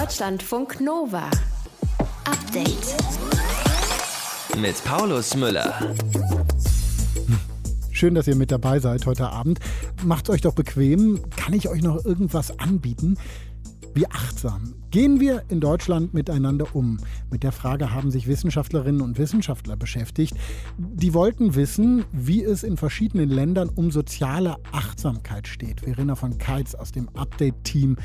Deutschlandfunk Nova. Update. Mit Paulus Müller. Schön, dass ihr mit dabei seid heute Abend. Macht euch doch bequem. Kann ich euch noch irgendwas anbieten? Wie achtsam gehen wir in Deutschland miteinander um? Mit der Frage haben sich Wissenschaftlerinnen und Wissenschaftler beschäftigt. Die wollten wissen, wie es in verschiedenen Ländern um soziale Achtsamkeit steht. Verena von Keitz aus dem Update-Team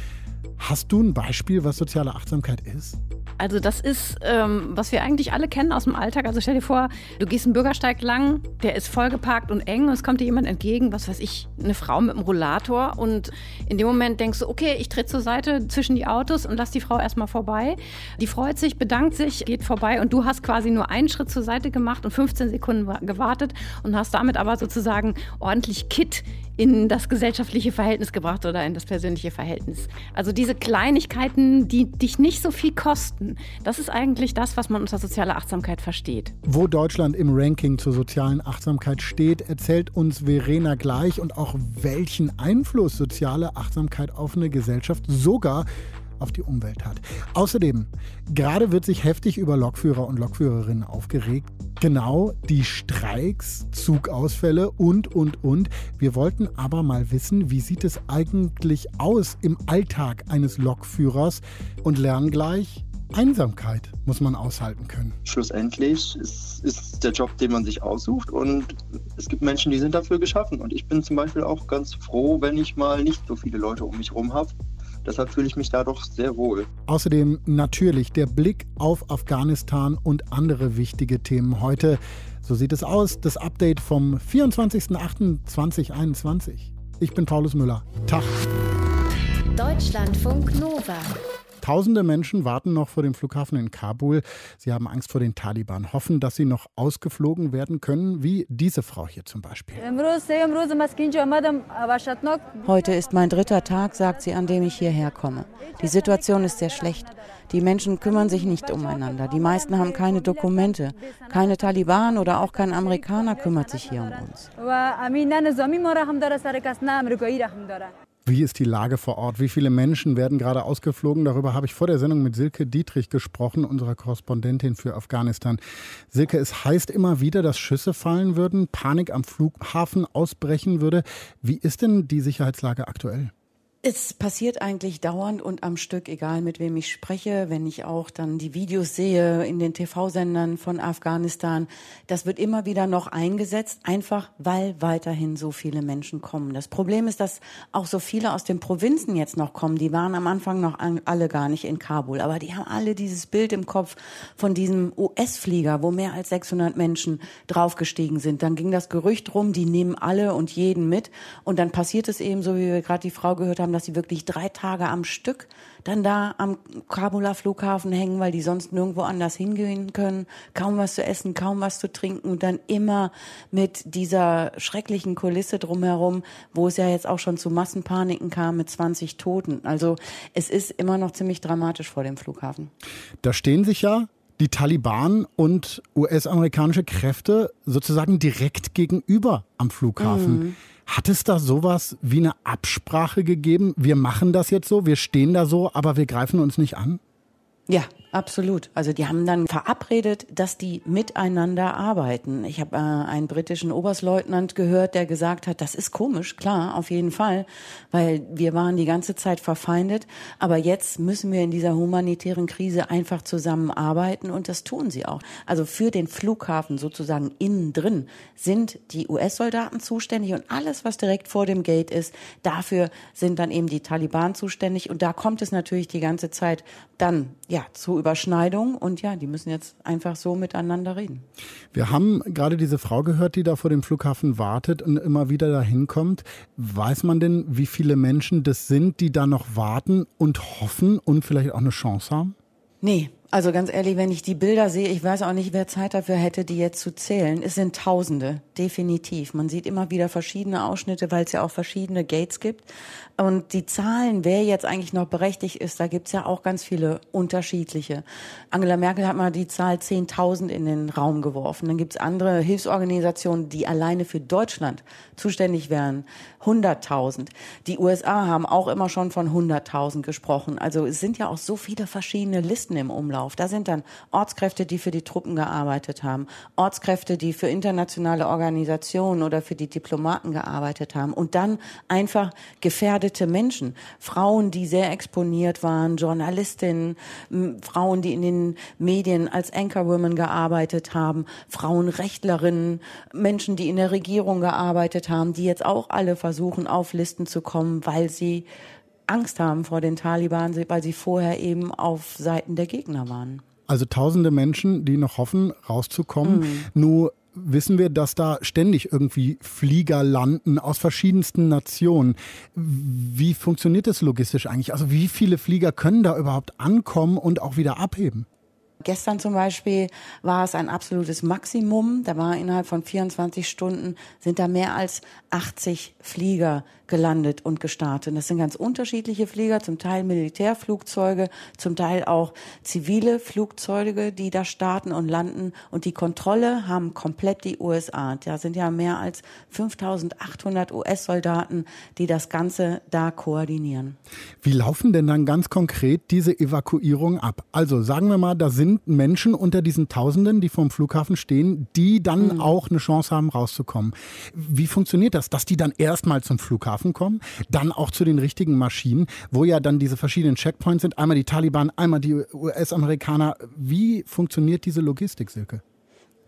Hast du ein Beispiel, was soziale Achtsamkeit ist? Also das ist, ähm, was wir eigentlich alle kennen aus dem Alltag. Also stell dir vor, du gehst einen Bürgersteig lang, der ist vollgeparkt und eng und es kommt dir jemand entgegen, was weiß ich, eine Frau mit einem Rollator und in dem Moment denkst du, okay, ich trete zur Seite zwischen die Autos und lass die Frau erstmal vorbei. Die freut sich, bedankt sich, geht vorbei und du hast quasi nur einen Schritt zur Seite gemacht und 15 Sekunden gewartet und hast damit aber sozusagen ordentlich Kit in das gesellschaftliche Verhältnis gebracht oder in das persönliche Verhältnis. Also diese Kleinigkeiten, die dich nicht so viel kosten, das ist eigentlich das, was man unter sozialer Achtsamkeit versteht. Wo Deutschland im Ranking zur sozialen Achtsamkeit steht, erzählt uns Verena gleich und auch welchen Einfluss soziale Achtsamkeit auf eine Gesellschaft sogar auf die Umwelt hat. Außerdem, gerade wird sich heftig über Lokführer und Lokführerinnen aufgeregt. Genau, die Streiks, Zugausfälle und, und, und. Wir wollten aber mal wissen, wie sieht es eigentlich aus im Alltag eines Lokführers und lernen gleich, Einsamkeit muss man aushalten können. Schlussendlich ist, ist der Job, den man sich aussucht und es gibt Menschen, die sind dafür geschaffen. Und ich bin zum Beispiel auch ganz froh, wenn ich mal nicht so viele Leute um mich herum habe, Deshalb fühle ich mich da doch sehr wohl. Außerdem natürlich der Blick auf Afghanistan und andere wichtige Themen heute. So sieht es aus, das Update vom 24.08.2021. Ich bin Paulus Müller. Tag. Deutschlandfunk Nova. Tausende Menschen warten noch vor dem Flughafen in Kabul. Sie haben Angst vor den Taliban, hoffen, dass sie noch ausgeflogen werden können, wie diese Frau hier zum Beispiel. Heute ist mein dritter Tag, sagt sie, an dem ich hierher komme. Die Situation ist sehr schlecht. Die Menschen kümmern sich nicht umeinander. Die meisten haben keine Dokumente. Keine Taliban oder auch kein Amerikaner kümmert sich hier um uns. Wie ist die Lage vor Ort? Wie viele Menschen werden gerade ausgeflogen? Darüber habe ich vor der Sendung mit Silke Dietrich gesprochen, unserer Korrespondentin für Afghanistan. Silke, es heißt immer wieder, dass Schüsse fallen würden, Panik am Flughafen ausbrechen würde. Wie ist denn die Sicherheitslage aktuell? Es passiert eigentlich dauernd und am Stück, egal mit wem ich spreche, wenn ich auch dann die Videos sehe in den TV-Sendern von Afghanistan. Das wird immer wieder noch eingesetzt, einfach weil weiterhin so viele Menschen kommen. Das Problem ist, dass auch so viele aus den Provinzen jetzt noch kommen. Die waren am Anfang noch alle gar nicht in Kabul, aber die haben alle dieses Bild im Kopf von diesem US-Flieger, wo mehr als 600 Menschen draufgestiegen sind. Dann ging das Gerücht rum, die nehmen alle und jeden mit. Und dann passiert es eben so, wie wir gerade die Frau gehört haben, haben, dass sie wirklich drei Tage am Stück dann da am Kabuler Flughafen hängen, weil die sonst nirgendwo anders hingehen können, kaum was zu essen, kaum was zu trinken und dann immer mit dieser schrecklichen Kulisse drumherum, wo es ja jetzt auch schon zu Massenpaniken kam mit 20 Toten. Also es ist immer noch ziemlich dramatisch vor dem Flughafen. Da stehen sich ja die Taliban und US-amerikanische Kräfte sozusagen direkt gegenüber am Flughafen. Mhm. Hat es da sowas wie eine Absprache gegeben? Wir machen das jetzt so, wir stehen da so, aber wir greifen uns nicht an? Ja, Absolut. Also die haben dann verabredet, dass die miteinander arbeiten. Ich habe äh, einen britischen Oberstleutnant gehört, der gesagt hat, das ist komisch, klar, auf jeden Fall, weil wir waren die ganze Zeit verfeindet, aber jetzt müssen wir in dieser humanitären Krise einfach zusammenarbeiten und das tun sie auch. Also für den Flughafen sozusagen innen drin sind die US-Soldaten zuständig und alles, was direkt vor dem Gate ist, dafür sind dann eben die Taliban zuständig und da kommt es natürlich die ganze Zeit dann ja zu Überschneidung und ja, die müssen jetzt einfach so miteinander reden. Wir haben gerade diese Frau gehört, die da vor dem Flughafen wartet und immer wieder dahin kommt. Weiß man denn, wie viele Menschen das sind, die da noch warten und hoffen und vielleicht auch eine Chance haben? Nee, Also ganz ehrlich, wenn ich die Bilder sehe, ich weiß auch nicht, wer Zeit dafür hätte, die jetzt zu zählen. Es sind Tausende, definitiv. Man sieht immer wieder verschiedene Ausschnitte, weil es ja auch verschiedene Gates gibt. Und die Zahlen, wer jetzt eigentlich noch berechtigt ist, da gibt's ja auch ganz viele unterschiedliche. Angela Merkel hat mal die Zahl 10.000 in den Raum geworfen. Dann gibt's andere Hilfsorganisationen, die alleine für Deutschland zuständig wären. 100.000. Die USA haben auch immer schon von 100.000 gesprochen. Also es sind ja auch so viele verschiedene Listen im Umlauf. Da sind dann Ortskräfte, die für die Truppen gearbeitet haben, Ortskräfte, die für internationale Organisationen oder für die Diplomaten gearbeitet haben und dann einfach gefährdete Menschen, Frauen, die sehr exponiert waren, Journalistinnen, Frauen, die in den Medien als Anchorwomen gearbeitet haben, Frauenrechtlerinnen, Menschen, die in der Regierung gearbeitet haben, die jetzt auch alle versuchen, auf Listen zu kommen, weil sie Angst haben vor den Taliban, weil sie vorher eben auf Seiten der Gegner waren. Also tausende Menschen, die noch hoffen, rauszukommen. Mhm. Nur wissen wir, dass da ständig irgendwie Flieger landen aus verschiedensten Nationen. Wie funktioniert das logistisch eigentlich? Also wie viele Flieger können da überhaupt ankommen und auch wieder abheben? Gestern zum Beispiel war es ein absolutes Maximum. Da war innerhalb von 24 Stunden sind da mehr als 80 Flieger gelandet und gestartet. Das sind ganz unterschiedliche Flieger, zum Teil Militärflugzeuge, zum Teil auch zivile Flugzeuge, die da starten und landen. Und die Kontrolle haben komplett die USA. Da sind ja mehr als 5800 US-Soldaten, die das Ganze da koordinieren. Wie laufen denn dann ganz konkret diese Evakuierungen ab? Also sagen wir mal, da sind Menschen unter diesen Tausenden, die vom Flughafen stehen, die dann mhm. auch eine Chance haben, rauszukommen. Wie funktioniert das, dass die dann erstmal zum Flughafen Flughafen kommen, dann auch zu den richtigen Maschinen, wo ja dann diese verschiedenen Checkpoints sind, einmal die Taliban, einmal die US-Amerikaner. Wie funktioniert diese Logistik, Silke?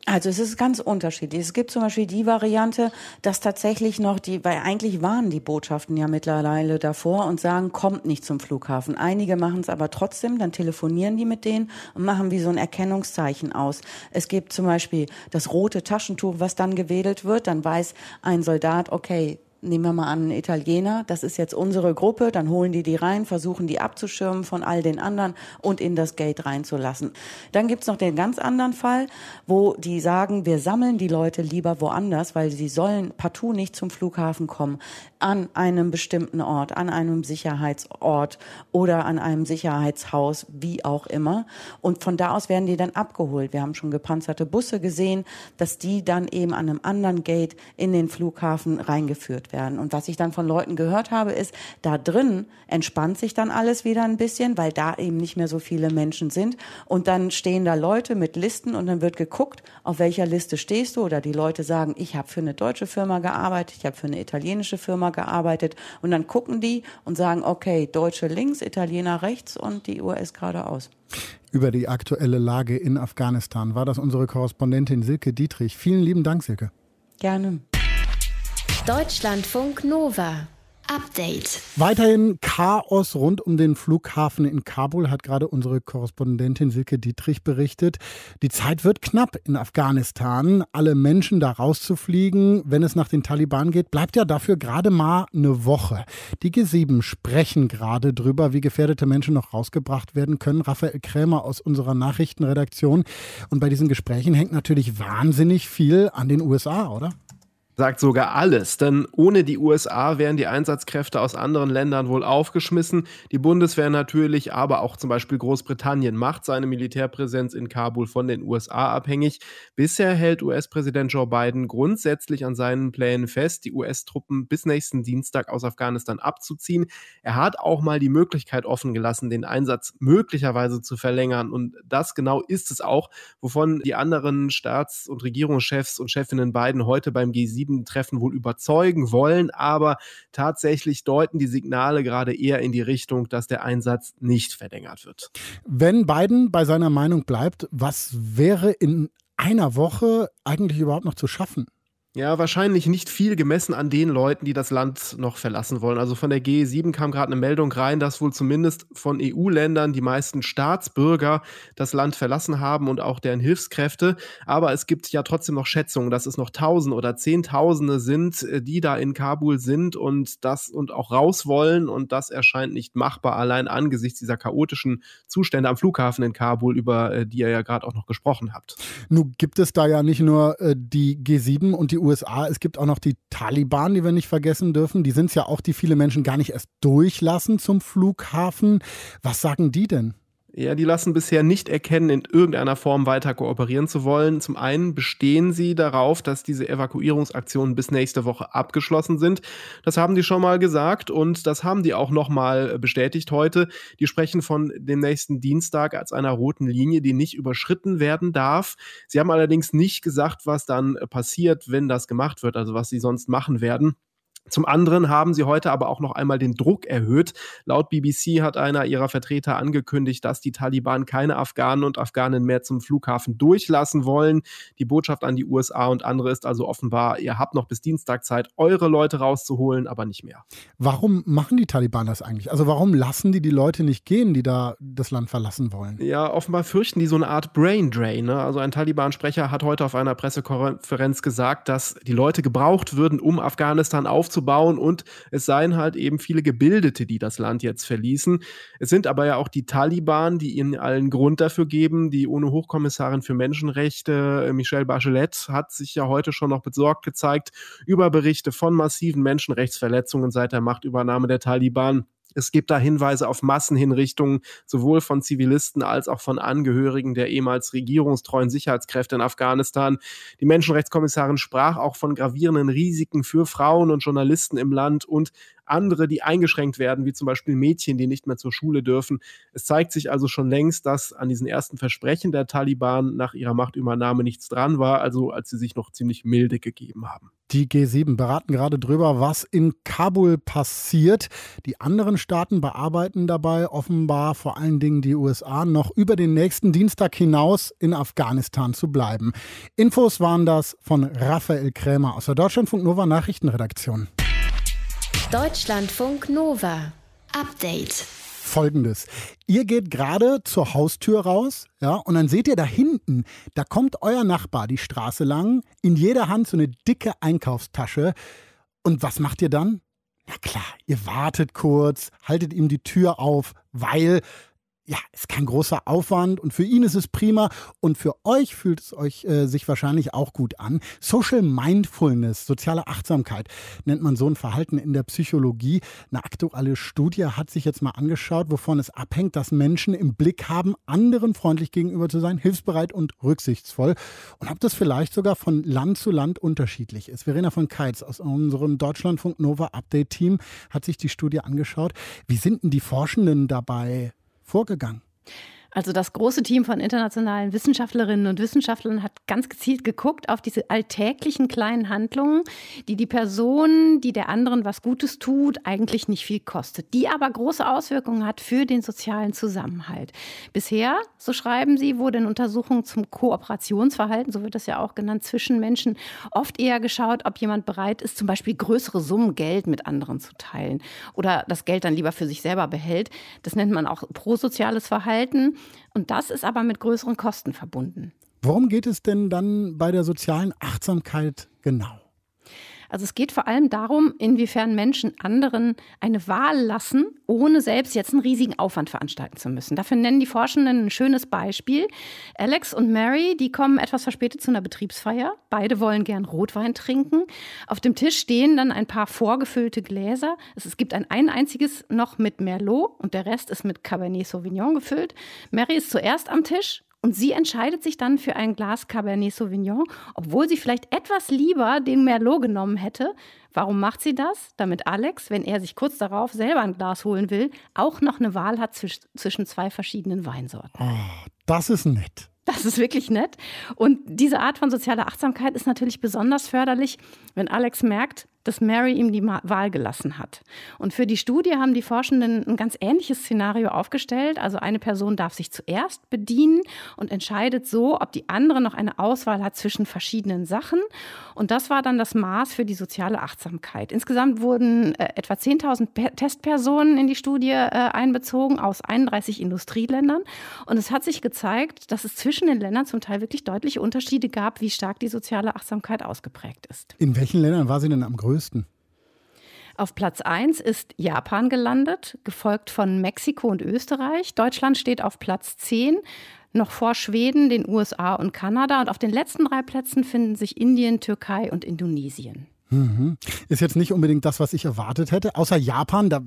Also es ist ganz unterschiedlich. Es gibt zum Beispiel die Variante, dass tatsächlich noch die, weil eigentlich waren die Botschaften ja mittlerweile davor und sagen, kommt nicht zum Flughafen. Einige machen es aber trotzdem, dann telefonieren die mit denen und machen wie so ein Erkennungszeichen aus. Es gibt zum Beispiel das rote Taschentuch, was dann gewedelt wird, dann weiß ein Soldat, okay, nehmen wir mal an, einen Italiener, das ist jetzt unsere Gruppe, dann holen die die rein, versuchen die abzuschirmen von all den anderen und in das Gate reinzulassen. Dann gibt's noch den ganz anderen Fall, wo die sagen, wir sammeln die Leute lieber woanders, weil sie sollen partout nicht zum Flughafen kommen, an einem bestimmten Ort, an einem Sicherheitsort oder an einem Sicherheitshaus, wie auch immer. Und von da aus werden die dann abgeholt. Wir haben schon gepanzerte Busse gesehen, dass die dann eben an einem anderen Gate in den Flughafen reingeführt werden. Und was ich dann von Leuten gehört habe, ist, da drin entspannt sich dann alles wieder ein bisschen, weil da eben nicht mehr so viele Menschen sind. Und dann stehen da Leute mit Listen und dann wird geguckt, auf welcher Liste stehst du. Oder die Leute sagen, ich habe für eine deutsche Firma gearbeitet, ich habe für eine italienische Firma gearbeitet. Und dann gucken die und sagen, okay, Deutsche links, Italiener rechts und die US geradeaus über die aktuelle Lage in Afghanistan. War das unsere Korrespondentin Silke Dietrich. Vielen lieben Dank, Silke. Gerne. Deutschlandfunk Nova. Update. Weiterhin Chaos rund um den Flughafen in Kabul, hat gerade unsere Korrespondentin Silke Dietrich berichtet. Die Zeit wird knapp in Afghanistan. Alle Menschen da rauszufliegen, wenn es nach den Taliban geht, bleibt ja dafür gerade mal eine Woche. Die G7 sprechen gerade drüber, wie gefährdete Menschen noch rausgebracht werden können. Raphael Krämer aus unserer Nachrichtenredaktion. Und bei diesen Gesprächen hängt natürlich wahnsinnig viel an den USA, oder? Sagt sogar alles, denn ohne die USA wären die Einsatzkräfte aus anderen Ländern wohl aufgeschmissen. Die Bundeswehr natürlich, aber auch zum Beispiel Großbritannien macht seine Militärpräsenz in Kabul von den USA abhängig. Bisher hält US-Präsident Joe Biden grundsätzlich an seinen Plänen fest, die US-Truppen bis nächsten Dienstag aus Afghanistan abzuziehen. Er hat auch mal die Möglichkeit offen gelassen, den Einsatz möglicherweise zu verlängern. Und das genau ist es auch, wovon die anderen Staats- und Regierungschefs und Chefinnen Biden heute beim G7 Treffen wohl überzeugen wollen, aber tatsächlich deuten die Signale gerade eher in die Richtung, dass der Einsatz nicht verlängert wird. Wenn Biden bei seiner Meinung bleibt, was wäre in einer Woche eigentlich überhaupt noch zu schaffen? Ja, wahrscheinlich nicht viel gemessen an den Leuten, die das Land noch verlassen wollen. Also von der G7 kam gerade eine Meldung rein, dass wohl zumindest von EU-Ländern die meisten Staatsbürger das Land verlassen haben und auch deren Hilfskräfte. Aber es gibt ja trotzdem noch Schätzungen, dass es noch Tausende oder Zehntausende sind, äh, die da in Kabul sind und das und auch raus wollen. Und das erscheint nicht machbar, allein angesichts dieser chaotischen Zustände am Flughafen in Kabul, über äh, die ihr ja gerade auch noch gesprochen habt. Nun gibt es da ja nicht nur äh, die G7 und die USA. Es gibt auch noch die Taliban, die wir nicht vergessen dürfen. Die sind es ja auch, die viele Menschen gar nicht erst durchlassen zum Flughafen. Was sagen die denn? Ja, die lassen bisher nicht erkennen, in irgendeiner Form weiter kooperieren zu wollen. Zum einen bestehen sie darauf, dass diese Evakuierungsaktionen bis nächste Woche abgeschlossen sind. Das haben die schon mal gesagt und das haben die auch noch mal bestätigt heute. Die sprechen von dem nächsten Dienstag als einer roten Linie, die nicht überschritten werden darf. Sie haben allerdings nicht gesagt, was dann passiert, wenn das gemacht wird, also was sie sonst machen werden. Zum anderen haben sie heute aber auch noch einmal den Druck erhöht. Laut BBC hat einer ihrer Vertreter angekündigt, dass die Taliban keine Afghanen und Afghanen mehr zum Flughafen durchlassen wollen. Die Botschaft an die USA und andere ist also offenbar, ihr habt noch bis Dienstag Zeit, eure Leute rauszuholen, aber nicht mehr. Warum machen die Taliban das eigentlich? Also warum lassen die die Leute nicht gehen, die da das Land verlassen wollen? Ja, offenbar fürchten die so eine Art Brain Drain. Ne? Also ein Taliban-Sprecher hat heute auf einer Pressekonferenz gesagt, dass die Leute gebraucht würden, um Afghanistan aufzunehmen aufzubauen und es seien halt eben viele Gebildete, die das Land jetzt verließen. Es sind aber ja auch die Taliban, die ihnen allen Grund dafür geben. Die UNO-Hochkommissarin für Menschenrechte, äh, Michelle Bachelet, hat sich ja heute schon noch besorgt gezeigt über Berichte von massiven Menschenrechtsverletzungen seit der Machtübernahme der Taliban. Es gibt da Hinweise auf Massenhinrichtungen, sowohl von Zivilisten als auch von Angehörigen der ehemals regierungstreuen Sicherheitskräfte in Afghanistan. Die Menschenrechtskommissarin sprach auch von gravierenden Risiken für Frauen und Journalisten im Land und andere, die eingeschränkt werden, wie zum Beispiel Mädchen, die nicht mehr zur Schule dürfen. Es zeigt sich also schon längst, dass an diesen ersten Versprechen der Taliban nach ihrer Machtübernahme nichts dran war, also als sie sich noch ziemlich milde gegeben haben. Die G7 beraten gerade drüber, was in Kabul passiert. Die anderen Staaten bearbeiten dabei offenbar vor allen Dingen die USA noch über den nächsten Dienstag hinaus in Afghanistan zu bleiben. Infos waren das von Raphael Krämer aus der Deutschlandfunk Nova Nachrichtenredaktion. Deutschlandfunk Nova. Update. Folgendes. Ihr geht gerade zur Haustür raus, ja, und dann seht ihr da hinten, da kommt euer Nachbar die Straße lang, in jeder Hand so eine dicke Einkaufstasche. Und was macht ihr dann? Na klar, ihr wartet kurz, haltet ihm die Tür auf, weil ja, ist kein großer Aufwand und für ihn ist es prima und für euch fühlt es euch äh, sich wahrscheinlich auch gut an. Social Mindfulness, soziale Achtsamkeit nennt man so ein Verhalten in der Psychologie. Eine aktuelle Studie hat sich jetzt mal angeschaut, wovon es abhängt, dass Menschen im Blick haben, anderen freundlich gegenüber zu sein, hilfsbereit und rücksichtsvoll und ob das vielleicht sogar von Land zu Land unterschiedlich ist. Verena von Keitz aus unserem Deutschlandfunk Nova Update Team hat sich die Studie angeschaut. Wie sind denn die Forschenden dabei vorgegangen? Also das große Team von internationalen Wissenschaftlerinnen und Wissenschaftlern hat ganz gezielt geguckt auf diese alltäglichen kleinen Handlungen, die die Person, die der anderen was Gutes tut, eigentlich nicht viel kostet, die aber große Auswirkungen hat für den sozialen Zusammenhalt. Bisher, so schreiben sie, wurde in Untersuchungen zum Kooperationsverhalten, so wird das ja auch genannt, zwischen Menschen oft eher geschaut, ob jemand bereit ist, zum Beispiel größere Summen Geld mit anderen zu teilen oder das Geld dann lieber für sich selber behält. Das nennt man auch prosoziales Verhalten. Und das ist aber mit größeren Kosten verbunden. Worum geht es denn dann bei der sozialen Achtsamkeit genau? Also es geht vor allem darum, inwiefern Menschen anderen eine Wahl lassen, ohne selbst jetzt einen riesigen Aufwand veranstalten zu müssen. Dafür nennen die Forschenden ein schönes Beispiel. Alex und Mary, die kommen etwas verspätet zu einer Betriebsfeier. Beide wollen gern Rotwein trinken. Auf dem Tisch stehen dann ein paar vorgefüllte Gläser. Es gibt ein, ein einziges noch mit Merlot und der Rest ist mit Cabernet Sauvignon gefüllt. Mary ist zuerst am Tisch und sie entscheidet sich dann für ein Glas Cabernet Sauvignon, obwohl sie vielleicht etwas lieber den Merlot genommen hätte. Warum macht sie das? Damit Alex, wenn er sich kurz darauf selber ein Glas holen will, auch noch eine Wahl hat zwischen zwei verschiedenen Weinsorten. Oh, das ist nett. Das ist wirklich nett. Und diese Art von sozialer Achtsamkeit ist natürlich besonders förderlich, wenn Alex merkt, dass Mary ihm die Wahl gelassen hat. Und für die Studie haben die Forschenden ein ganz ähnliches Szenario aufgestellt. Also eine Person darf sich zuerst bedienen und entscheidet so, ob die andere noch eine Auswahl hat zwischen verschiedenen Sachen. Und das war dann das Maß für die soziale Achtsamkeit. Insgesamt wurden äh, etwa 10.000 Testpersonen in die Studie äh, einbezogen aus 31 Industrieländern. Und es hat sich gezeigt, dass es zwischen den Ländern zum Teil wirklich deutliche Unterschiede gab, wie stark die soziale Achtsamkeit ausgeprägt ist. In welchen Ländern war sie denn am größten? Auf Platz 1 ist Japan gelandet, gefolgt von Mexiko und Österreich. Deutschland steht auf Platz 10, noch vor Schweden, den USA und Kanada. Und auf den letzten drei Plätzen finden sich Indien, Türkei und Indonesien. Mhm. Ist jetzt nicht unbedingt das, was ich erwartet hätte. Außer Japan, da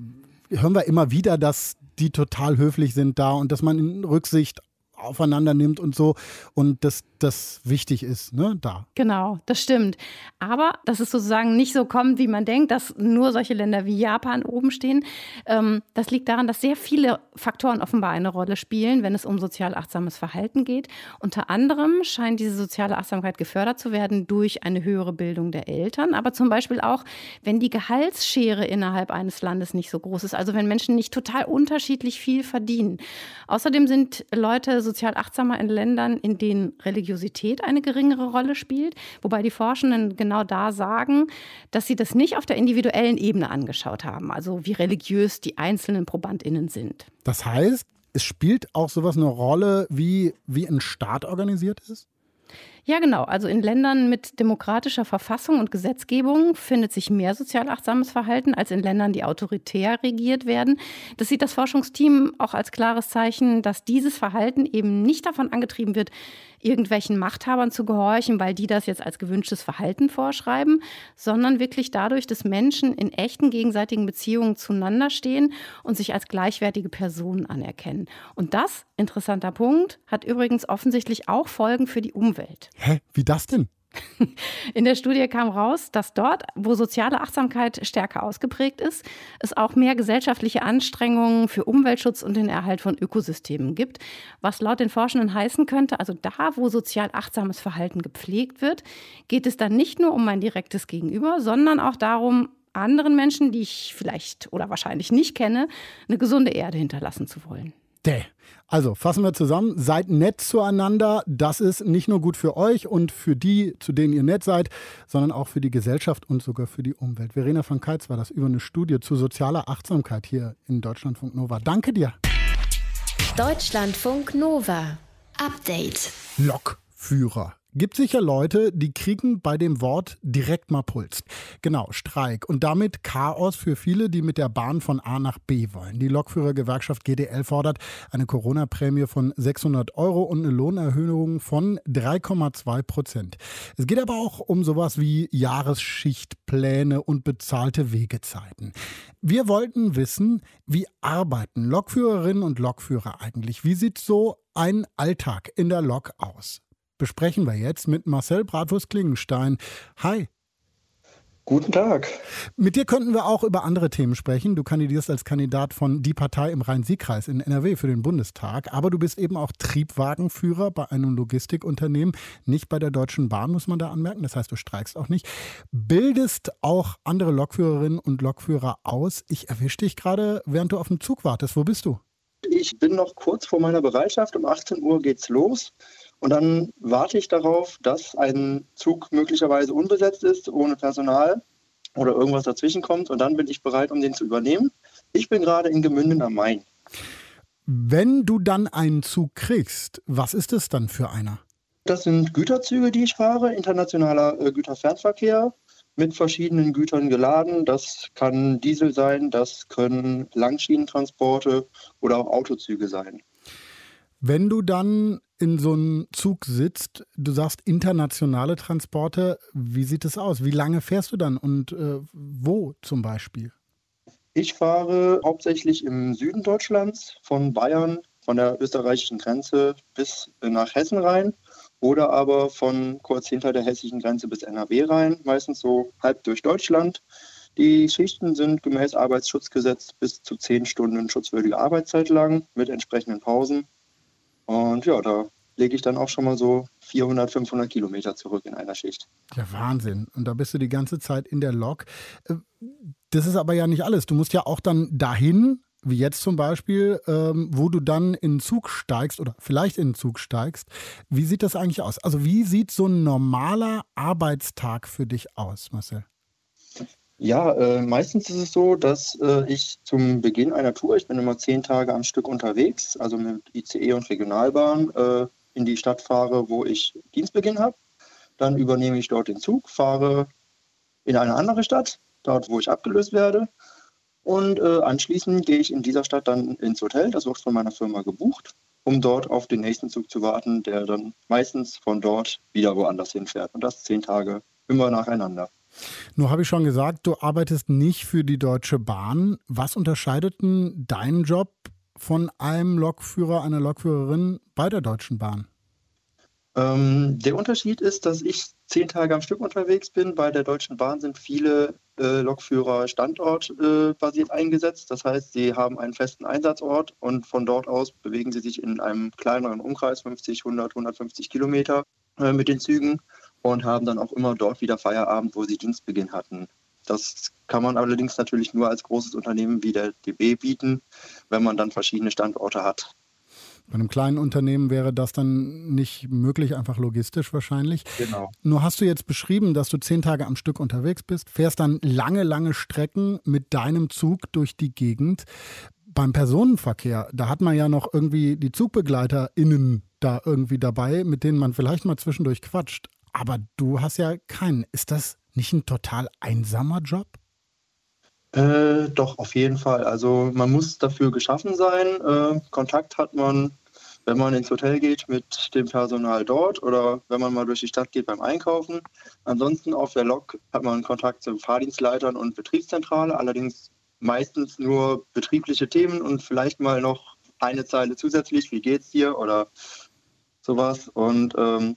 hören wir immer wieder, dass die total höflich sind da und dass man in Rücksicht aufeinander nimmt und so und dass das wichtig ist, ne, da. Genau, das stimmt. Aber dass es sozusagen nicht so kommt, wie man denkt, dass nur solche Länder wie Japan oben stehen, ähm, das liegt daran, dass sehr viele Faktoren offenbar eine Rolle spielen, wenn es um sozial achtsames Verhalten geht. Unter anderem scheint diese soziale Achtsamkeit gefördert zu werden durch eine höhere Bildung der Eltern, aber zum Beispiel auch, wenn die Gehaltsschere innerhalb eines Landes nicht so groß ist, also wenn Menschen nicht total unterschiedlich viel verdienen. Außerdem sind Leute sozial achtsamer in Ländern, in denen Religiosität eine geringere Rolle spielt, wobei die Forschenden genau da sagen, dass sie das nicht auf der individuellen Ebene angeschaut haben, also wie religiös die einzelnen Probandinnen sind. Das heißt, es spielt auch sowas eine Rolle, wie, wie ein Staat organisiert ist? Ja, genau. Also in Ländern mit demokratischer Verfassung und Gesetzgebung findet sich mehr sozial achtsames Verhalten als in Ländern, die autoritär regiert werden. Das sieht das Forschungsteam auch als klares Zeichen, dass dieses Verhalten eben nicht davon angetrieben wird, irgendwelchen Machthabern zu gehorchen, weil die das jetzt als gewünschtes Verhalten vorschreiben, sondern wirklich dadurch, dass Menschen in echten gegenseitigen Beziehungen zueinander stehen und sich als gleichwertige Personen anerkennen. Und das, interessanter Punkt, hat übrigens offensichtlich auch Folgen für die Umwelt. Hä? Wie das denn? In der Studie kam raus, dass dort, wo soziale Achtsamkeit stärker ausgeprägt ist, es auch mehr gesellschaftliche Anstrengungen für Umweltschutz und den Erhalt von Ökosystemen gibt. Was laut den Forschenden heißen könnte, also da, wo sozial achtsames Verhalten gepflegt wird, geht es dann nicht nur um mein direktes Gegenüber, sondern auch darum, anderen Menschen, die ich vielleicht oder wahrscheinlich nicht kenne, eine gesunde Erde hinterlassen zu wollen. Däh. Also fassen wir zusammen, seid nett zueinander. Das ist nicht nur gut für euch und für die, zu denen ihr nett seid, sondern auch für die Gesellschaft und sogar für die Umwelt. Verena von Keitz war das über eine Studie zu sozialer Achtsamkeit hier in Deutschlandfunk Nova. Danke dir. Deutschlandfunk Nova. Update. Lokführer Gibt sicher Leute, die kriegen bei dem Wort direkt mal Puls. Genau, Streik und damit Chaos für viele, die mit der Bahn von A nach B wollen. Die Lokführergewerkschaft GDL fordert eine Corona-Prämie von 600 Euro und eine Lohnerhöhung von 3,2 Prozent. Es geht aber auch um sowas wie Jahresschichtpläne und bezahlte Wegezeiten. Wir wollten wissen, wie arbeiten Lokführerinnen und Lokführer eigentlich? Wie sieht so ein Alltag in der Lok aus? Besprechen wir jetzt mit Marcel Bratwurst-Klingenstein. Hi. Guten Tag. Mit dir könnten wir auch über andere Themen sprechen. Du kandidierst als Kandidat von Die Partei im Rhein-Sieg-Kreis in NRW für den Bundestag. Aber du bist eben auch Triebwagenführer bei einem Logistikunternehmen. Nicht bei der Deutschen Bahn, muss man da anmerken. Das heißt, du streikst auch nicht. Bildest auch andere Lokführerinnen und Lokführer aus. Ich erwische dich gerade, während du auf dem Zug wartest. Wo bist du? Ich bin noch kurz vor meiner Bereitschaft. Um 18 Uhr geht's los. Und dann warte ich darauf, dass ein Zug möglicherweise unbesetzt ist, ohne Personal oder irgendwas dazwischen kommt. Und dann bin ich bereit, um den zu übernehmen. Ich bin gerade in Gemünden am Main. Wenn du dann einen Zug kriegst, was ist es dann für einer? Das sind Güterzüge, die ich fahre, internationaler äh, Güterfernverkehr mit verschiedenen Gütern geladen. Das kann Diesel sein, das können Langschienentransporte oder auch Autozüge sein. Wenn du dann in so einem Zug sitzt, du sagst internationale Transporte, wie sieht es aus? Wie lange fährst du dann und äh, wo zum Beispiel? Ich fahre hauptsächlich im Süden Deutschlands, von Bayern, von der österreichischen Grenze bis nach Hessen rein oder aber von kurz hinter der hessischen Grenze bis NRW rein, meistens so halb durch Deutschland. Die Schichten sind gemäß Arbeitsschutzgesetz bis zu zehn Stunden schutzwürdige Arbeitszeit lang mit entsprechenden Pausen. Und ja, da lege ich dann auch schon mal so 400, 500 Kilometer zurück in einer Schicht. Ja, Wahnsinn. Und da bist du die ganze Zeit in der Lok. Äh, das ist aber ja nicht alles. Du musst ja auch dann dahin, wie jetzt zum Beispiel, ähm, wo du dann in den Zug steigst oder vielleicht in den Zug steigst. Wie sieht das eigentlich aus? Also wie sieht so ein normaler Arbeitstag für dich aus, Marcel? Ja, äh, meistens ist es so, dass äh, ich zum Beginn einer Tour, ich bin immer zehn Tage am Stück unterwegs, also mit ICE und Regionalbahn, äh, in die Stadt fahre, wo ich Dienstbeginn habe. Dann übernehme ich dort den Zug, fahre in eine andere Stadt, dort wo ich abgelöst werde. Und äh, anschließend gehe ich in dieser Stadt dann ins Hotel, das wird von meiner Firma gebucht, um dort auf den nächsten Zug zu warten, der dann meistens von dort wieder woanders hinfährt. Und das zehn Tage immer nacheinander. Nur habe ich schon gesagt, du arbeitest nicht für die Deutsche Bahn. Was unterscheidet denn deinen Job von einem Lokführer, einer Lokführerin bei der Deutschen Bahn? Ähm, der Unterschied ist, dass ich zehn Tage am Stück unterwegs bin. Bei der Deutschen Bahn sind viele äh, Lokführer standortbasiert äh, eingesetzt. Das heißt, sie haben einen festen Einsatzort und von dort aus bewegen sie sich in einem kleineren Umkreis, 50, 100, 150 Kilometer äh, mit den Zügen und haben dann auch immer dort wieder Feierabend, wo sie Dienstbeginn hatten. Das kann man allerdings natürlich nur als großes Unternehmen wie der DB bieten, wenn man dann verschiedene Standorte hat. Bei einem kleinen Unternehmen wäre das dann nicht möglich, einfach logistisch wahrscheinlich. Genau. Nur hast du jetzt beschrieben, dass du zehn Tage am Stück unterwegs bist, fährst dann lange, lange Strecken mit deinem Zug durch die Gegend. Beim Personenverkehr, da hat man ja noch irgendwie die ZugbegleiterInnen da irgendwie dabei, mit denen man vielleicht mal zwischendurch quatscht. Aber du hast ja keinen. Ist das nicht ein total einsamer Job? Äh, doch, auf jeden Fall. Also man muss dafür geschaffen sein. Äh, Kontakt hat man, wenn man ins Hotel geht, mit dem Personal dort oder wenn man mal durch die Stadt geht beim Einkaufen. Ansonsten auf der Lok hat man Kontakt zu Fahrdienstleitern und Betriebszentrale, allerdings meistens nur betriebliche Themen und vielleicht mal noch eine Zeile zusätzlich, wie geht's dir oder sowas. Und ähm,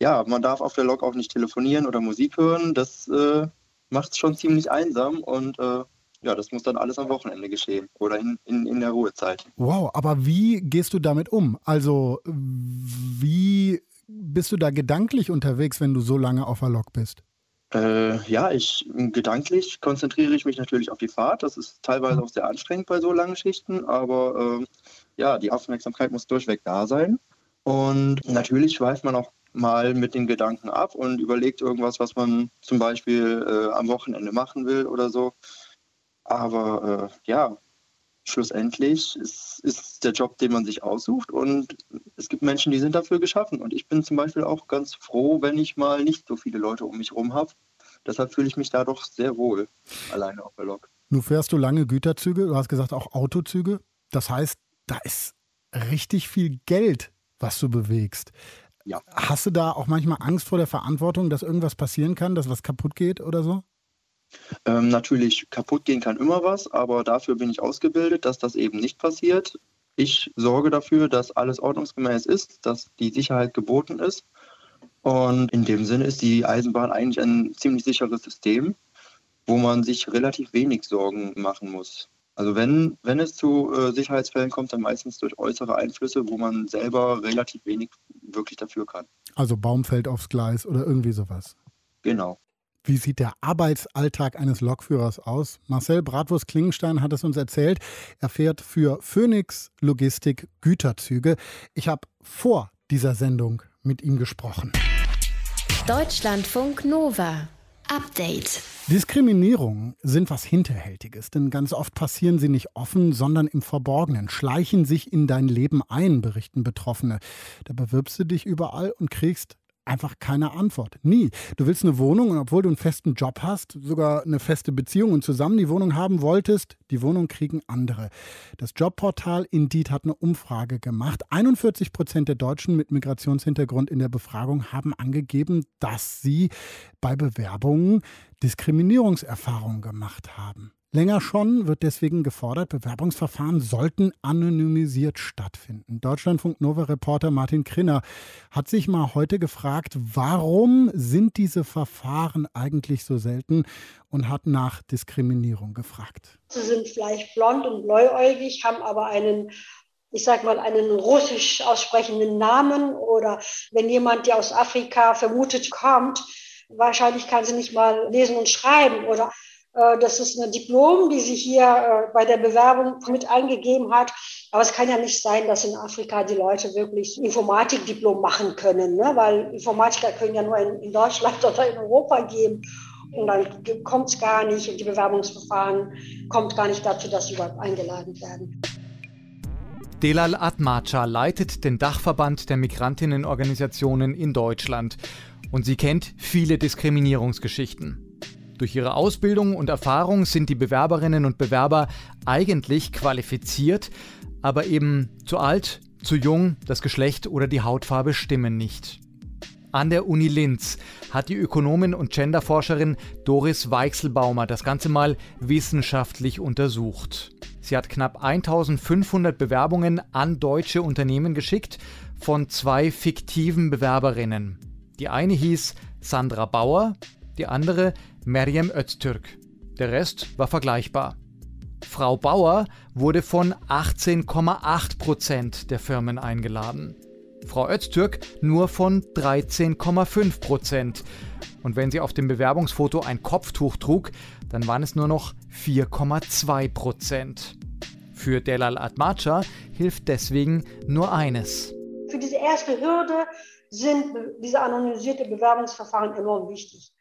ja, man darf auf der Lok auch nicht telefonieren oder Musik hören. Das äh, macht es schon ziemlich einsam und äh, ja, das muss dann alles am Wochenende geschehen oder in, in, in der Ruhezeit. Wow, aber wie gehst du damit um? Also, wie bist du da gedanklich unterwegs, wenn du so lange auf der Lok bist? Äh, ja, ich gedanklich konzentriere ich mich natürlich auf die Fahrt. Das ist teilweise auch sehr anstrengend bei so langen Schichten, aber äh, ja, die Aufmerksamkeit muss durchweg da sein. Und natürlich schweift man auch mal mit den Gedanken ab und überlegt irgendwas, was man zum Beispiel äh, am Wochenende machen will oder so. Aber äh, ja, schlussendlich ist, ist der Job, den man sich aussucht und es gibt Menschen, die sind dafür geschaffen. Und ich bin zum Beispiel auch ganz froh, wenn ich mal nicht so viele Leute um mich herum habe. Deshalb fühle ich mich da doch sehr wohl alleine auf der Lok. Nun fährst du lange Güterzüge, du hast gesagt auch Autozüge. Das heißt, da ist richtig viel Geld, was du bewegst. Ja. Hast du da auch manchmal Angst vor der Verantwortung, dass irgendwas passieren kann, dass was kaputt geht oder so? Ähm, natürlich, kaputt gehen kann immer was, aber dafür bin ich ausgebildet, dass das eben nicht passiert. Ich sorge dafür, dass alles ordnungsgemäß ist, dass die Sicherheit geboten ist. Und in dem Sinne ist die Eisenbahn eigentlich ein ziemlich sicheres System, wo man sich relativ wenig Sorgen machen muss. Also wenn, wenn es zu äh, Sicherheitsfällen kommt, dann meistens durch äußere Einflüsse, wo man selber relativ wenig wirklich dafür kann. Also Baum fällt aufs Gleis oder irgendwie sowas. Genau. Wie sieht der Arbeitsalltag eines Lokführers aus? Marcel Bratwurst Klingenstein hat es uns erzählt. Er fährt für Phoenix Logistik Güterzüge. Ich habe vor dieser Sendung mit ihm gesprochen. Deutschlandfunk Nova. Update. Diskriminierungen sind was Hinterhältiges, denn ganz oft passieren sie nicht offen, sondern im Verborgenen, schleichen sich in dein Leben ein, berichten Betroffene. Da bewirbst du dich überall und kriegst einfach keine Antwort. Nie. Du willst eine Wohnung und obwohl du einen festen Job hast, sogar eine feste Beziehung und zusammen die Wohnung haben wolltest, die Wohnung kriegen andere. Das Jobportal Indeed hat eine Umfrage gemacht. 41 Prozent der Deutschen mit Migrationshintergrund in der Befragung haben angegeben, dass sie bei Bewerbungen Diskriminierungserfahrungen gemacht haben. Länger schon wird deswegen gefordert, Bewerbungsverfahren sollten anonymisiert stattfinden. Deutschlandfunk Nova Reporter Martin Krinner hat sich mal heute gefragt, warum sind diese Verfahren eigentlich so selten und hat nach Diskriminierung gefragt. Sie sind vielleicht blond und bläuäugig, haben aber einen ich sag mal, einen russisch aussprechenden Namen oder wenn jemand, der aus Afrika vermutet kommt, wahrscheinlich kann sie nicht mal lesen und schreiben oder das ist ein Diplom, die sie hier äh, bei der Bewerbung mit eingegeben hat. Aber es kann ja nicht sein, dass in Afrika die Leute wirklich Informatikdiplom machen können, ne? weil Informatiker können ja nur in, Deutschland oder in Europa geben. Und dann kommt es gar nicht und die Bewerbungsverfahren kommt gar nicht dazu, dass sie überhaupt eingeladen werden. Delal Atmaca leitet den Dachverband der Migrantinnenorganisationen in Deutschland und sie kennt viele Diskriminierungsgeschichten. Durch ihre Ausbildung und Erfahrung sind die Bewerberinnen und Bewerber eigentlich qualifiziert, aber eben zu alt, zu jung, das Geschlecht oder die Hautfarbe stimmen nicht. An der Uni Linz hat die Ökonomin und Genderforscherin Doris Weichselbaumer das Ganze mal wissenschaftlich untersucht. Sie hat knapp 1500 Bewerbungen an deutsche Unternehmen geschickt von zwei fiktiven Bewerberinnen. Die eine hieß Sandra Bauer, die andere Meryem Öztürk. Der Rest war vergleichbar. Frau Bauer wurde von 18,8 Prozent der Firmen eingeladen. Frau Öztürk nur von 13,5 Prozent. Und wenn sie auf dem Bewerbungsfoto ein Kopftuch trug, dann waren es nur noch 4,2 Prozent. Für Delal Atmaca hilft deswegen nur eines. Für diese erste Hürde sind diese anonymisierte Bewerbungsverfahren enorm wichtig.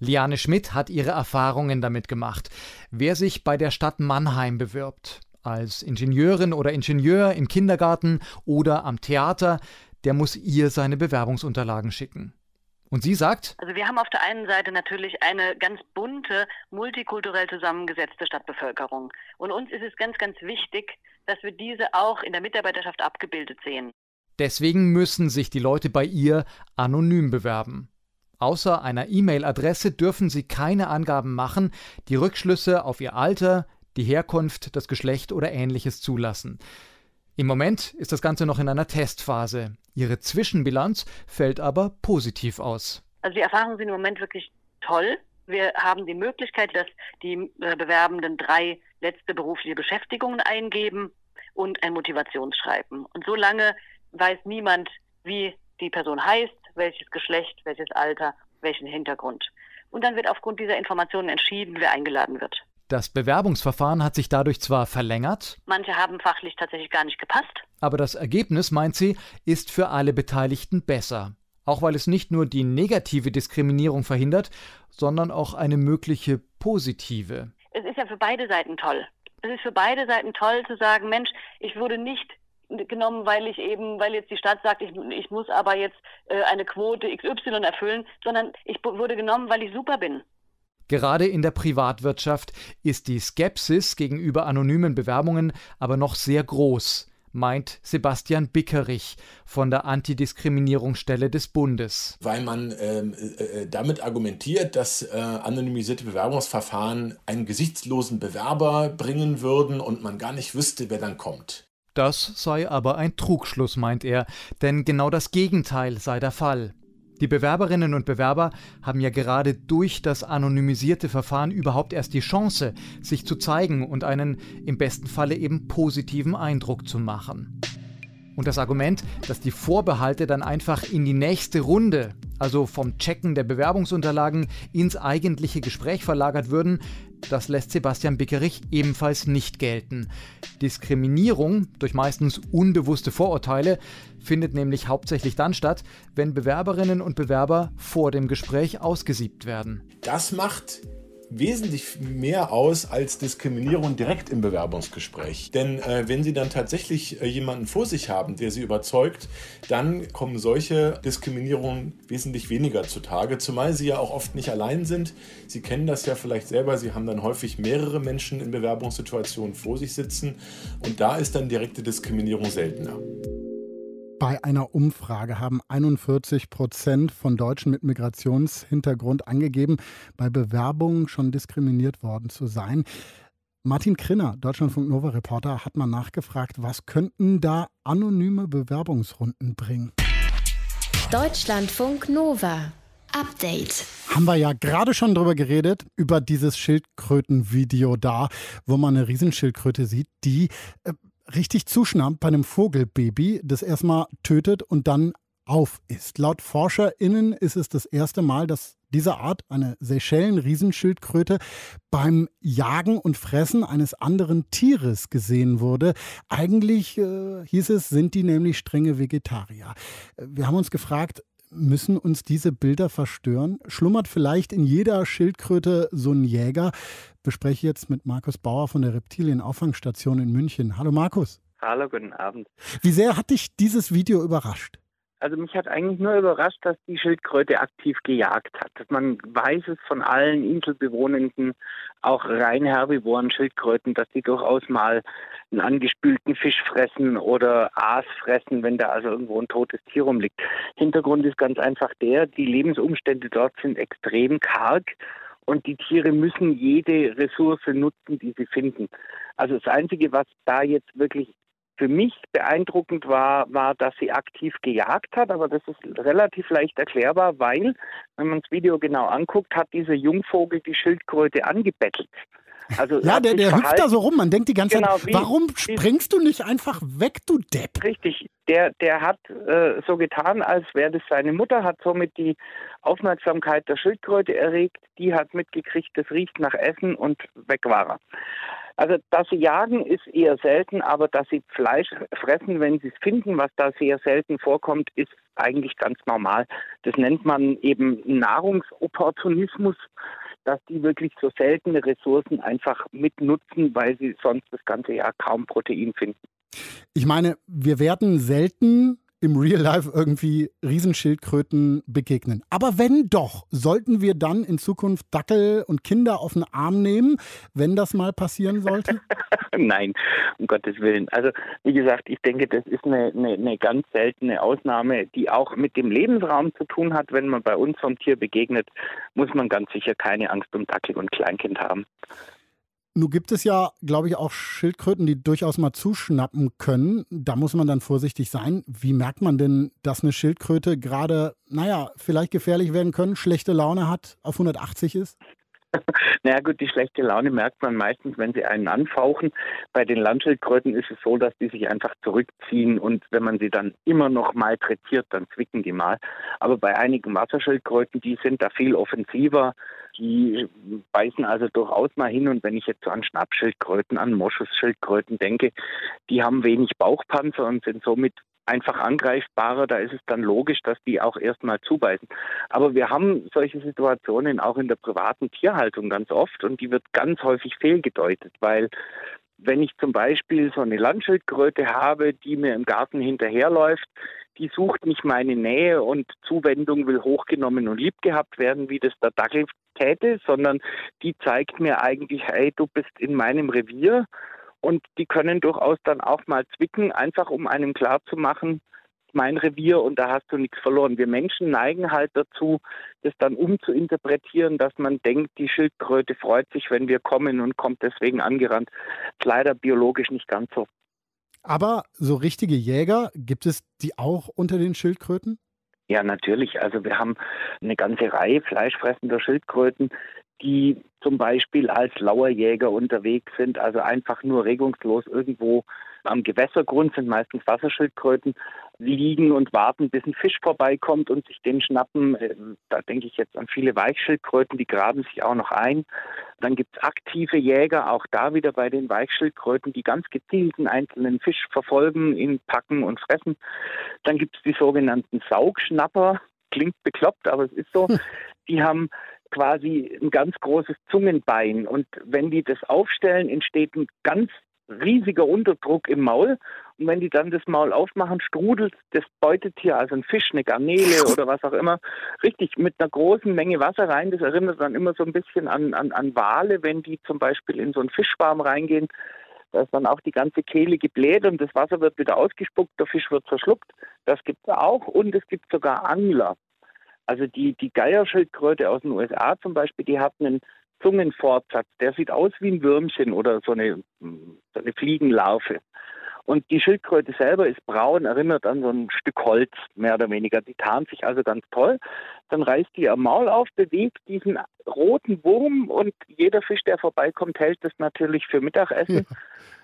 Liane Schmidt hat ihre Erfahrungen damit gemacht. Wer sich bei der Stadt Mannheim bewirbt, als Ingenieurin oder Ingenieur im Kindergarten oder am Theater, der muss ihr seine Bewerbungsunterlagen schicken. Und sie sagt? Also wir haben auf der einen Seite natürlich eine ganz bunte, multikulturell zusammengesetzte Stadtbevölkerung. Und uns ist es ganz, ganz wichtig, dass wir diese auch in der Mitarbeiterschaft abgebildet sehen. Deswegen müssen sich die Leute bei ihr anonym bewerben. Außer einer E-Mail-Adresse dürfen sie keine Angaben machen, die Rückschlüsse auf ihr Alter, die Herkunft, das Geschlecht oder ähnliches zulassen. Im Moment ist das Ganze noch in einer Testphase. Ihre Zwischenbilanz fällt aber positiv aus. Also die Erfahrungen sind im Moment wirklich toll. Wir haben die Möglichkeit, dass die äh, Bewerbenden drei letzte berufliche Beschäftigungen eingeben und ein Motivationsschreiben. Und solange weiß niemand, wie die Person heißt, welches Geschlecht, welches Alter, welchen Hintergrund. Und dann wird aufgrund dieser Informationen entschieden, wer eingeladen wird. Das Bewerbungsverfahren hat sich dadurch zwar verlängert, manche haben fachlich tatsächlich gar nicht gepasst, aber das Ergebnis, meint sie, ist für alle Beteiligten besser. Auch weil es nicht nur die negative Diskriminierung verhindert, sondern auch eine mögliche positive. Es ist ja für beide Seiten toll. Es ist für beide Seiten toll zu sagen, Mensch, ich wurde nicht genommen, weil ich eben, weil jetzt die Stadt sagt, ich, ich muss aber jetzt äh, eine Quote XY erfüllen, sondern ich wurde genommen, weil ich super bin. Gerade in der Privatwirtschaft ist die Skepsis gegenüber anonymen Bewerbungen aber noch sehr groß, meint Sebastian Bickerich von der Antidiskriminierungsstelle des Bundes. Weil man ähm, äh, äh, damit argumentiert, dass äh, anonymisierte Bewerbungsverfahren einen gesichtslosen Bewerber bringen würden und man gar nicht wüsste, wer dann kommt. Das sei aber ein Trugschluss, meint er, denn genau das Gegenteil sei der Fall. Die Bewerberinnen und Bewerber haben ja gerade durch das anonymisierte Verfahren überhaupt erst die Chance, sich zu zeigen und einen im besten Falle eben positiven Eindruck zu machen. Und das Argument, dass die Vorbehalte dann einfach in die nächste Runde, also vom Checken der Bewerbungsunterlagen ins eigentliche Gespräch verlagert würden, das lässt Sebastian Bickerich ebenfalls nicht gelten. Diskriminierung durch meistens unbewusste Vorurteile findet nämlich hauptsächlich dann statt, wenn Bewerberinnen und Bewerber vor dem Gespräch ausgesiebt werden. Das macht wesentlich mehr aus als Diskriminierung direkt im Bewerbungsgespräch. Denn äh, wenn Sie dann tatsächlich äh, jemanden vor sich haben, der Sie überzeugt, dann kommen solche Diskriminierungen wesentlich weniger zutage, zumal Sie ja auch oft nicht allein sind. Sie kennen das ja vielleicht selber, Sie haben dann häufig mehrere Menschen in Bewerbungssituationen vor sich sitzen und da ist dann direkte Diskriminierung seltener. Bei einer Umfrage haben 41 Prozent von Deutschen mit Migrationshintergrund angegeben, bei Bewerbungen schon diskriminiert worden zu sein. Martin Krinner, Deutschlandfunk Nova Reporter, hat mal nachgefragt, was könnten da anonyme Bewerbungsrunden bringen? Deutschlandfunk Nova. Update. Haben wir ja gerade schon drüber geredet, über dieses Schildkrötenvideo da, wo man eine Riesenschildkröte sieht, die äh, richtig zuschnappt bei einem Vogelbaby, das erstmal tötet und dann auf ist. Laut ForscherInnen ist es das erste Mal, dass diese Art, eine Seychellen-Riesenschildkröte, beim Jagen und Fressen eines anderen Tieres gesehen wurde. Eigentlich äh, hieß es, sind die nämlich strenge Vegetarier. Wir haben uns gefragt, müssen uns diese Bilder verstören? Schlummert vielleicht in jeder Schildkröte so ein Jäger? Bespreche jetzt mit Markus Bauer von der Reptilienauffangstation in München. Hallo Markus. Hallo, guten Abend. Wie sehr hat dich dieses Video überrascht? Also mich hat eigentlich nur überrascht, dass die Schildkröte aktiv gejagt hat. Man weiß es von allen Inselbewohnenden, auch rein herbivoren Schildkröten, dass die durchaus mal einen angespülten Fisch fressen oder Aas fressen, wenn da also irgendwo ein totes Tier rumliegt. Hintergrund ist ganz einfach der, die Lebensumstände dort sind extrem karg und die Tiere müssen jede Ressource nutzen, die sie finden. Also das Einzige, was da jetzt wirklich für mich beeindruckend war, war, dass sie aktiv gejagt hat, aber das ist relativ leicht erklärbar, weil, wenn man das Video genau anguckt, hat dieser Jungvogel die Schildkröte angebettelt. Also ja, der, der hüpft da so rum. Man denkt die ganze genau, Zeit, wie, warum springst du nicht einfach weg, du Depp? Richtig. Der, der hat äh, so getan, als wäre das seine Mutter, hat somit die Aufmerksamkeit der Schildkröte erregt. Die hat mitgekriegt, das riecht nach Essen und weg war er. Also, dass sie jagen, ist eher selten, aber dass sie Fleisch fressen, wenn sie es finden, was da sehr selten vorkommt, ist eigentlich ganz normal. Das nennt man eben Nahrungsopportunismus, dass die wirklich so seltene Ressourcen einfach mitnutzen, weil sie sonst das ganze Jahr kaum Protein finden. Ich meine, wir werden selten im Real Life irgendwie Riesenschildkröten begegnen. Aber wenn doch, sollten wir dann in Zukunft Dackel und Kinder auf den Arm nehmen, wenn das mal passieren sollte? Nein, um Gottes Willen. Also wie gesagt, ich denke, das ist eine, eine, eine ganz seltene Ausnahme, die auch mit dem Lebensraum zu tun hat. Wenn man bei uns vom Tier begegnet, muss man ganz sicher keine Angst um Dackel und Kleinkind haben. Nun gibt es ja, glaube ich, auch Schildkröten, die durchaus mal zuschnappen können. Da muss man dann vorsichtig sein. Wie merkt man denn, dass eine Schildkröte gerade, naja, vielleicht gefährlich werden können, schlechte Laune hat, auf 180 ist? Naja gut, die schlechte Laune merkt man meistens, wenn sie einen anfauchen. Bei den Landschildkröten ist es so, dass die sich einfach zurückziehen und wenn man sie dann immer noch malträtiert, dann zwicken die mal. Aber bei einigen Wasserschildkröten, die sind da viel offensiver. Die beißen also durchaus mal hin. Und wenn ich jetzt so an Schnappschildkröten, an Moschusschildkröten denke, die haben wenig Bauchpanzer und sind somit einfach angreifbarer, da ist es dann logisch, dass die auch erstmal zubeißen. Aber wir haben solche Situationen auch in der privaten Tierhaltung ganz oft und die wird ganz häufig fehlgedeutet, weil wenn ich zum Beispiel so eine Landschildkröte habe, die mir im Garten hinterherläuft, die sucht nicht meine Nähe und Zuwendung will hochgenommen und lieb gehabt werden, wie das der Dackel täte, sondern die zeigt mir eigentlich, hey, du bist in meinem Revier und die können durchaus dann auch mal zwicken, einfach um einem klarzumachen, mein Revier und da hast du nichts verloren. Wir Menschen neigen halt dazu, das dann umzuinterpretieren, dass man denkt, die Schildkröte freut sich, wenn wir kommen und kommt deswegen angerannt. ist leider biologisch nicht ganz so. Aber so richtige Jäger, gibt es die auch unter den Schildkröten? Ja, natürlich. Also wir haben eine ganze Reihe fleischfressender Schildkröten, die zum Beispiel als Lauerjäger unterwegs sind, also einfach nur regungslos irgendwo am Gewässergrund sind meistens Wasserschildkröten, liegen und warten, bis ein Fisch vorbeikommt und sich den schnappen. Äh, da denke ich jetzt an viele Weichschildkröten, die graben sich auch noch ein. Dann gibt es aktive Jäger, auch da wieder bei den Weichschildkröten, die ganz gezielt einen einzelnen Fisch verfolgen, ihn packen und fressen. Dann gibt es die sogenannten Saugschnapper. Klingt bekloppt, aber es ist so. Die haben quasi ein ganz großes Zungenbein. Und wenn die das aufstellen, entsteht ein ganz riesiger Unterdruck im Maul. Und wenn die dann das Maul aufmachen, strudelt das Beutetier, also ein Fisch, eine Garnele oder was auch immer, richtig mit einer großen Menge Wasser rein. Das erinnert dann immer so ein bisschen an, an, an Wale, wenn die zum Beispiel in so einen Fischschwarm reingehen. Da ist dann auch die ganze Kehle gebläht und das Wasser wird wieder ausgespuckt, der Fisch wird verschluckt. Das gibt es auch und es gibt sogar Angler. Also die, die Geierschildkröte aus den USA zum Beispiel, die hat einen Zungenfortsatz, der sieht aus wie ein Würmchen oder so eine, so eine Fliegenlarve. Und die Schildkröte selber ist braun, erinnert an so ein Stück Holz, mehr oder weniger. Die tarnt sich also ganz toll. Dann reißt die ihr Maul auf, bewegt diesen roten Wurm und jeder Fisch, der vorbeikommt, hält das natürlich für Mittagessen. Ja.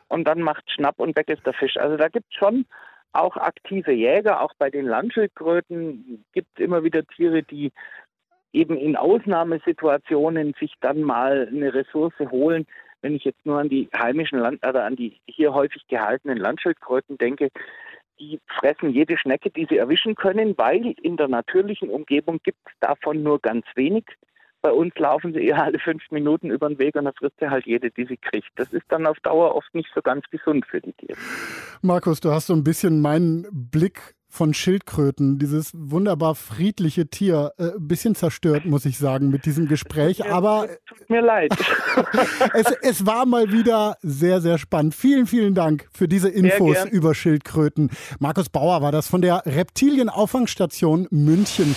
und dann macht Schnapp und weg ist der Fisch. Also da gibt es schon auch aktive Jäger, auch bei den Landschildkröten gibt es immer wieder Tiere, die eben in Ausnahmesituationen sich dann mal eine Ressource holen. Wenn ich jetzt nur an die heimischen Land oder an die hier häufig gehaltenen Landschildkröten denke, die fressen jede Schnecke, die sie erwischen können, weil in der natürlichen Umgebung gibt es davon nur ganz wenig. Bei uns laufen sie eher alle fünf Minuten über den Weg und dann frisst sie halt jede, die sie kriegt. Das ist dann auf Dauer oft nicht so ganz gesund für die Tiere. Markus, du hast so ein bisschen meinen Blick von Schildkröten, dieses wunderbar friedliche Tier, äh, ein bisschen zerstört, muss ich sagen, mit diesem Gespräch. Aber tut mir leid. es, es, war mal wieder sehr, sehr spannend. Vielen, vielen Dank für diese Infos über Schildkröten. Markus Bauer war das von der Reptilienauffangstation München.